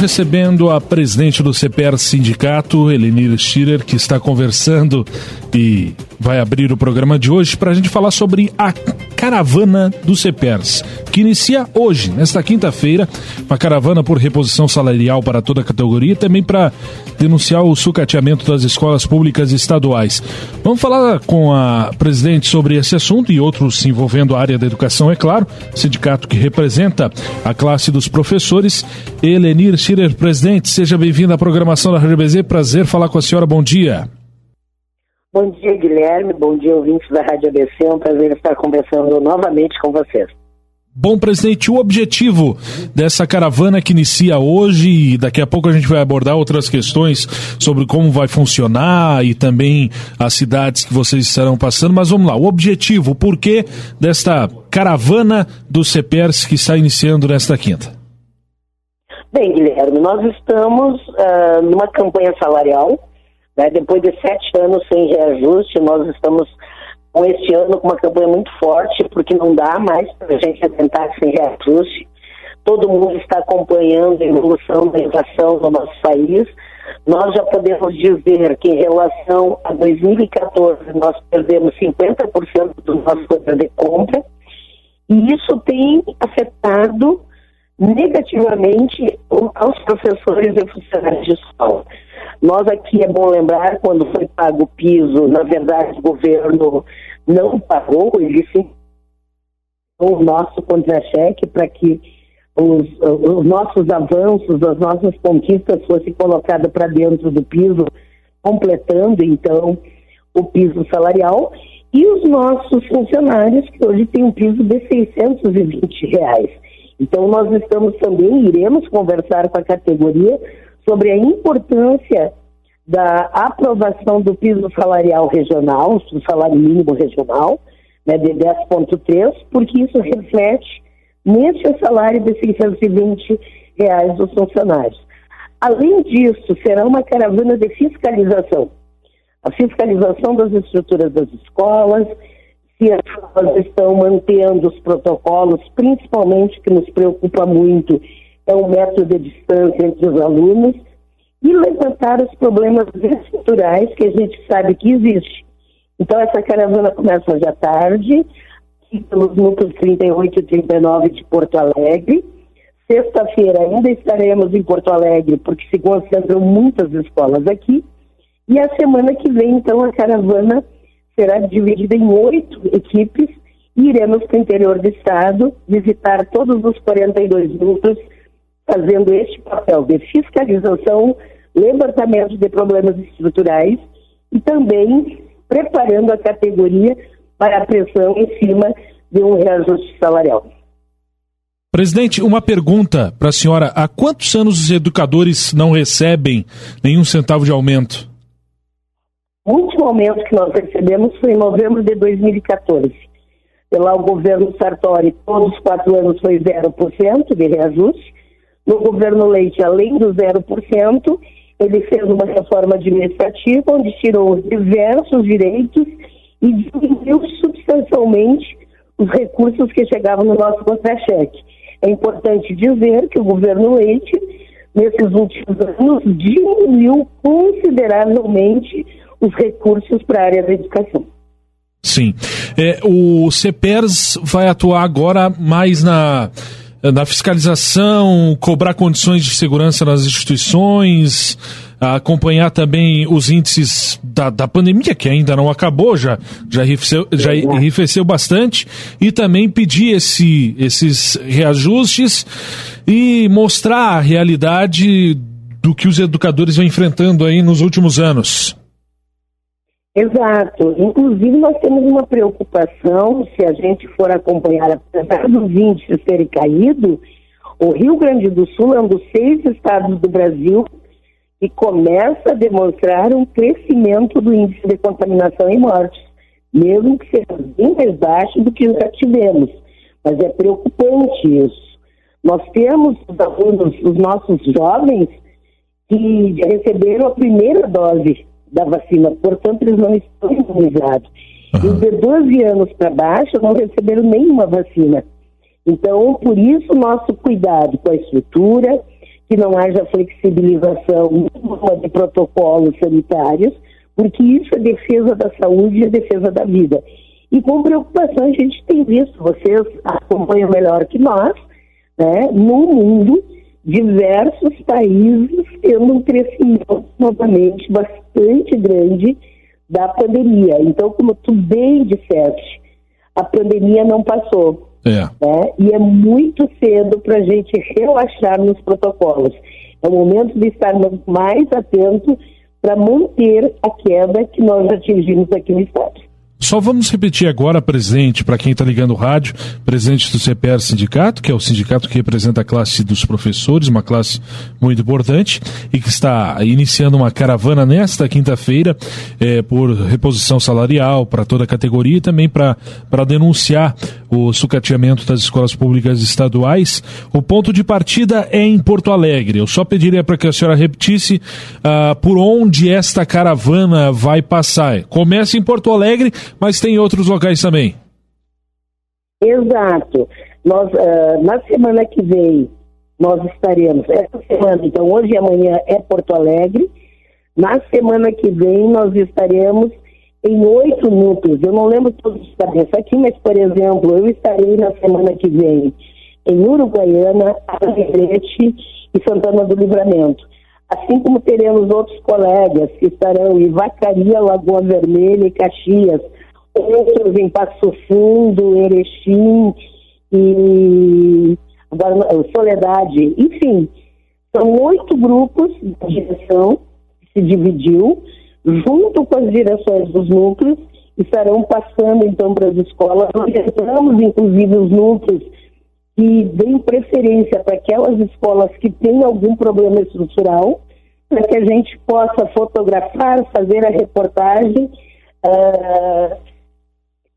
recebendo a presidente do CPR Sindicato, Elenir Schirer, que está conversando e vai abrir o programa de hoje para a gente falar sobre a caravana do CPERS, que inicia hoje, nesta quinta-feira, uma caravana por reposição salarial para toda a categoria e também para denunciar o sucateamento das escolas públicas estaduais. Vamos falar com a presidente sobre esse assunto e outros envolvendo a área da educação, é claro, sindicato que representa a classe dos professores. Elenir Schirer, presidente, seja bem-vindo à programação da Rádio BZ. Prazer falar com a senhora. Bom dia. Bom dia, Guilherme. Bom dia, ouvintes da Rádio ABC. É um prazer estar conversando novamente com vocês. Bom, presidente, o objetivo dessa caravana que inicia hoje e daqui a pouco a gente vai abordar outras questões sobre como vai funcionar e também as cidades que vocês estarão passando, mas vamos lá, o objetivo, o porquê desta caravana do CPERS que está iniciando nesta quinta? Bem, Guilherme, nós estamos uh, numa campanha salarial né? Depois de sete anos sem reajuste, nós estamos com este ano com uma campanha muito forte, porque não dá mais para a gente tentar sem reajuste. Todo mundo está acompanhando a evolução da inflação no nosso país. Nós já podemos dizer que em relação a 2014 nós perdemos 50% do nosso poder de compra e isso tem afetado negativamente aos professores e funcionários de escola. Nós aqui é bom lembrar, quando foi pago o piso, na verdade o governo não pagou, ele sim o nosso contra-cheque para que os, os, nossos avanços, as nossas conquistas fossem colocadas para dentro do piso, completando então o piso salarial, e os nossos funcionários, que hoje têm um piso de 620 reais. Então nós estamos também, iremos conversar com a categoria sobre a importância da aprovação do piso salarial regional, do salário mínimo regional, né, de 10,3, porque isso reflete nesse salário de 620 reais dos funcionários. Além disso, será uma caravana de fiscalização. A fiscalização das estruturas das escolas, se as escolas estão mantendo os protocolos, principalmente que nos preocupa muito é um método de distância entre os alunos e levantar os problemas estruturais que a gente sabe que existe. Então, essa caravana começa hoje à tarde, pelos núcleos 38 e 39 de Porto Alegre. Sexta-feira ainda estaremos em Porto Alegre, porque se concentram muitas escolas aqui. E a semana que vem, então, a caravana será dividida em oito equipes e iremos para o interior do estado visitar todos os 42 núcleos fazendo este papel de fiscalização, levantamento de problemas estruturais e também preparando a categoria para a pressão em cima de um reajuste salarial. Presidente, uma pergunta para a senhora. Há quantos anos os educadores não recebem nenhum centavo de aumento? Último aumento que nós recebemos foi em novembro de 2014. Pela o governo Sartori, todos os quatro anos foi 0% de reajuste. No governo Leite, além do 0%, ele fez uma reforma administrativa onde tirou diversos direitos e diminuiu substancialmente os recursos que chegavam no nosso contra-cheque. É importante dizer que o governo Leite, nesses últimos anos, diminuiu consideravelmente os recursos para a área da educação. Sim. É, o CEPERS vai atuar agora mais na na fiscalização, cobrar condições de segurança nas instituições, acompanhar também os índices da, da pandemia, que ainda não acabou, já, já, arrefeceu, já arrefeceu bastante, e também pedir esse, esses reajustes e mostrar a realidade do que os educadores vêm enfrentando aí nos últimos anos. Exato. Inclusive, nós temos uma preocupação, se a gente for acompanhar, apesar dos índices terem caído, o Rio Grande do Sul é um dos seis estados do Brasil que começa a demonstrar um crescimento do índice de contaminação e mortes, mesmo que seja bem mais baixo do que já tivemos. Mas é preocupante isso. Nós temos os alunos, os nossos jovens, que receberam a primeira dose da vacina, portanto, eles não estão imunizados. Uhum. E os de 12 anos para baixo não receberam nenhuma vacina. Então, por isso, nosso cuidado com a estrutura, que não haja flexibilização de protocolos sanitários, porque isso é defesa da saúde e é defesa da vida. E com preocupação a gente tem visto, vocês acompanham melhor que nós, né, no mundo, diversos países tendo um crescimento novamente bastante grande da pandemia. Então, como tu bem disseste, a pandemia não passou. É. Né? E é muito cedo para a gente relaxar nos protocolos. É o momento de estarmos mais atentos para manter a queda que nós atingimos aqui no Estado. Só vamos repetir agora, presidente, para quem está ligando o rádio, presidente do CPR Sindicato, que é o sindicato que representa a classe dos professores, uma classe muito importante, e que está iniciando uma caravana nesta quinta-feira é, por reposição salarial para toda a categoria e também para denunciar o sucateamento das escolas públicas estaduais. O ponto de partida é em Porto Alegre. Eu só pediria para que a senhora repetisse uh, por onde esta caravana vai passar. Começa em Porto Alegre mas tem outros locais também. Exato. Nós, uh, na semana que vem, nós estaremos, essa semana, então hoje e amanhã é Porto Alegre. Na semana que vem, nós estaremos em oito núcleos. Eu não lembro todos os cabeça aqui, mas, por exemplo, eu estarei na semana que vem em Uruguaiana, Alegrete e Santana do Livramento. Assim como teremos outros colegas que estarão em Vacaria, Lagoa Vermelha e Caxias, outros em Passo Fundo, Erechim e Soledade, enfim, são oito grupos de direção que se dividiu, junto com as direções dos núcleos, estarão passando então para as escolas, orientamos inclusive os núcleos que deem preferência para aquelas escolas que têm algum problema estrutural, para que a gente possa fotografar, fazer a reportagem, uh,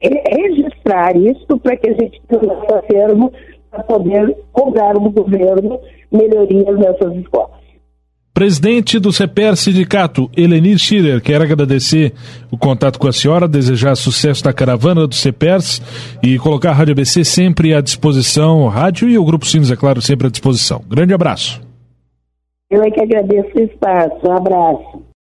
registrar isso para que a gente tenha termo para poder cobrar no governo melhorias nessas escolas. Presidente do CPR Sindicato, Elenir Schiller, quero agradecer o contato com a senhora, desejar sucesso na caravana do CPERS e colocar a Rádio ABC sempre à disposição, rádio e o Grupo Sinos, é claro, sempre à disposição. Grande abraço. Eu é que agradeço o espaço. Um abraço.